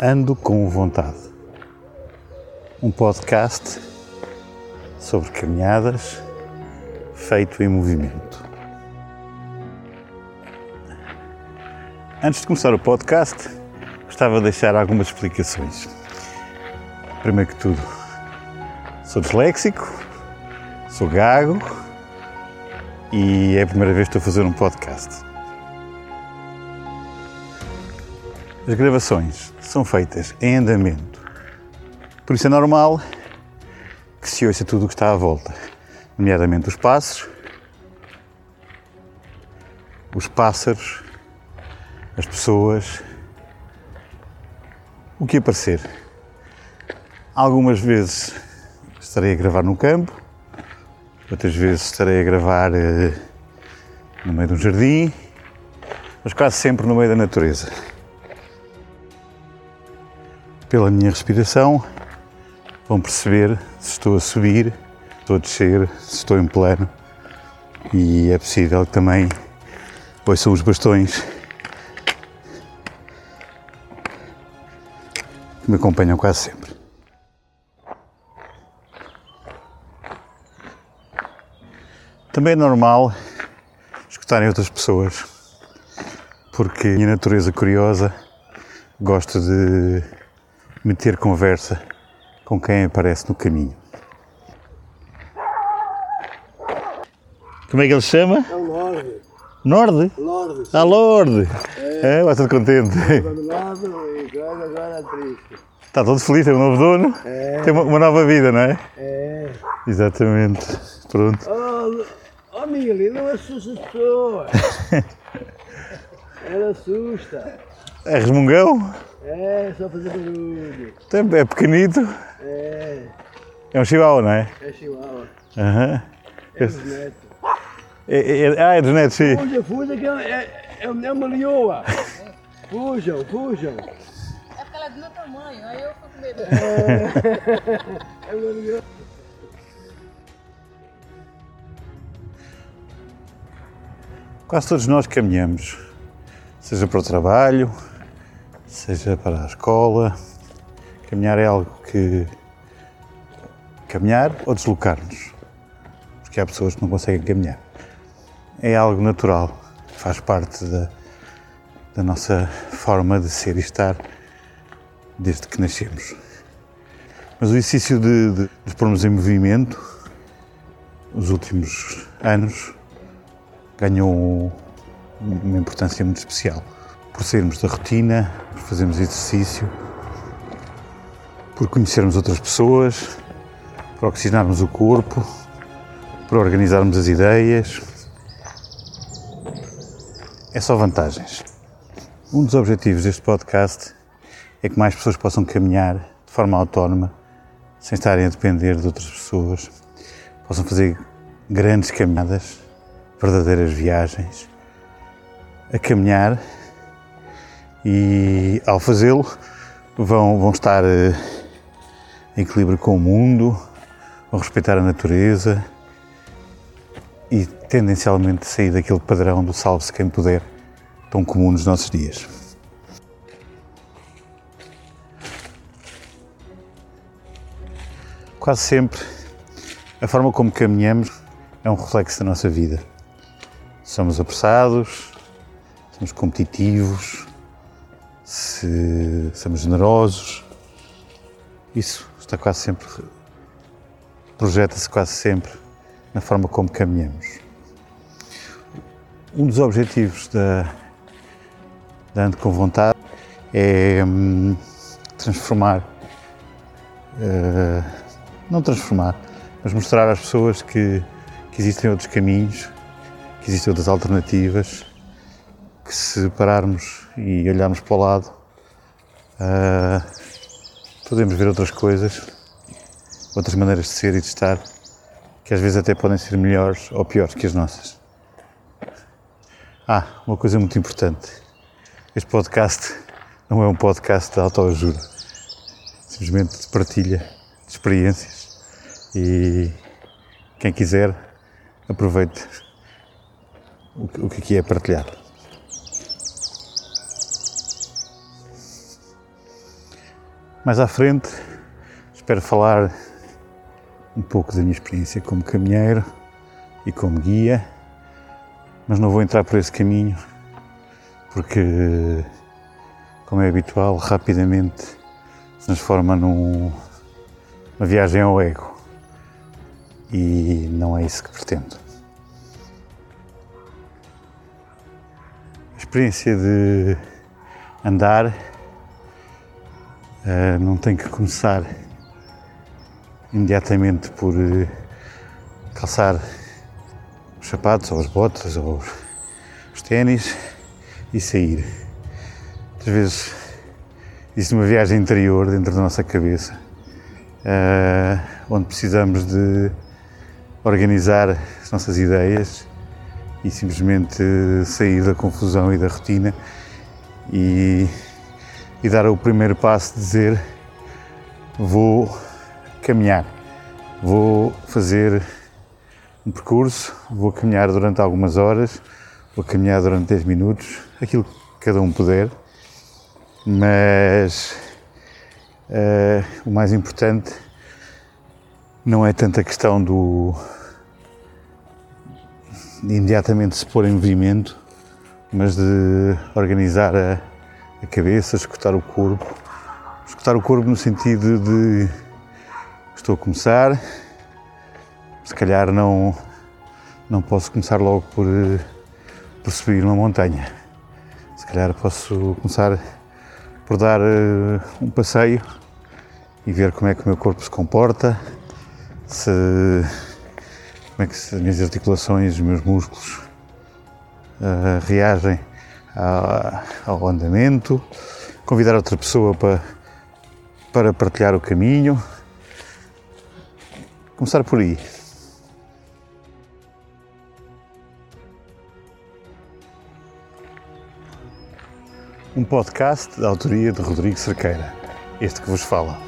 Ando com vontade. Um podcast sobre caminhadas feito em movimento. Antes de começar o podcast, gostava de deixar algumas explicações. Primeiro que tudo, sou disléxico, sou gago e é a primeira vez que estou a fazer um podcast. As gravações são feitas em andamento, por isso é normal que se ouça tudo o que está à volta, nomeadamente os passos, os pássaros, as pessoas, o que aparecer. Algumas vezes estarei a gravar no campo, outras vezes estarei a gravar eh, no meio de um jardim, mas quase sempre no meio da natureza. Pela minha respiração, vão perceber se estou a subir, se estou a descer, se estou em plano e é possível que também ouçam os bastões que me acompanham quase sempre. Também é normal escutarem outras pessoas, porque a minha natureza curiosa gosta de meter conversa com quem aparece no caminho. Como é que ele se chama? É o Lorde. Norde? Lorde. Ah, Lorde! É, vai todo contente. E. Está todo feliz, tem um novo dono. É. Tem uma, uma nova vida, não é? É. Exatamente. Pronto. Oh, oh Mili, não assusta as pessoas. Ela assusta. É resmungão? É, só fazer barulho. É pequenito. É. É um chihuahua, não é? É chihuahua. Aham. É dos netos. É, é, é- ah, é dos netos, sim. Fuja, fuja que é, é, é uma leoa. Fujam, fujam. É porque ela é do meu tamanho, aí eu fico com medo. É uma leoa. Quase todos nós caminhamos, seja para o trabalho, seja para a escola. Caminhar é algo que. Caminhar ou deslocar-nos. Porque há pessoas que não conseguem caminhar. É algo natural, faz parte da, da nossa forma de ser e estar desde que nascemos. Mas o exercício de, de, de pormos em movimento, os últimos anos, ganhou uma importância muito especial. Por sairmos da rotina, fazermos exercício, por conhecermos outras pessoas, por oxigenarmos o corpo, por organizarmos as ideias. É só vantagens. Um dos objetivos deste podcast é que mais pessoas possam caminhar de forma autónoma, sem estarem a depender de outras pessoas, possam fazer grandes caminhadas verdadeiras viagens a caminhar e ao fazê-lo vão, vão estar eh, em equilíbrio com o mundo, vão respeitar a natureza e tendencialmente sair daquele padrão do salve-se quem puder tão comum nos nossos dias. Quase sempre a forma como caminhamos é um reflexo da nossa vida. Somos apressados, somos competitivos, se somos generosos. Isso está quase sempre, projeta-se quase sempre na forma como caminhamos. Um dos objetivos da, da Ando com Vontade é hum, transformar, eh, não transformar, mas mostrar às pessoas que, que existem outros caminhos que existem outras alternativas, que se pararmos e olharmos para o lado, ah, podemos ver outras coisas, outras maneiras de ser e de estar, que às vezes até podem ser melhores ou piores que as nossas. Ah, uma coisa muito importante. Este podcast não é um podcast de autoajuda, simplesmente de partilha de experiências e quem quiser aproveite o que aqui é partilhado. Mais à frente, espero falar um pouco da minha experiência como caminheiro e como guia, mas não vou entrar por esse caminho porque, como é habitual, rapidamente se transforma num, numa viagem ao ego e não é isso que pretendo. A experiência de andar uh, não tem que começar imediatamente por uh, calçar os sapatos ou as botas ou os ténis e sair. Às vezes existe uma viagem interior dentro da nossa cabeça uh, onde precisamos de organizar as nossas ideias e simplesmente sair da confusão e da rotina e, e dar o primeiro passo de dizer vou caminhar, vou fazer um percurso, vou caminhar durante algumas horas, vou caminhar durante 10 minutos, aquilo que cada um puder, mas uh, o mais importante não é tanto a questão do de imediatamente se pôr em movimento, mas de organizar a, a cabeça, escutar o corpo, escutar o corpo no sentido de estou a começar, se calhar não, não posso começar logo por, por subir uma montanha. Se calhar posso começar por dar uh, um passeio e ver como é que o meu corpo se comporta, se, como é que as minhas articulações, os meus músculos uh, reagem ao andamento, convidar outra pessoa para, para partilhar o caminho. Começar por aí. Um podcast da autoria de Rodrigo Cerqueira, este que vos fala.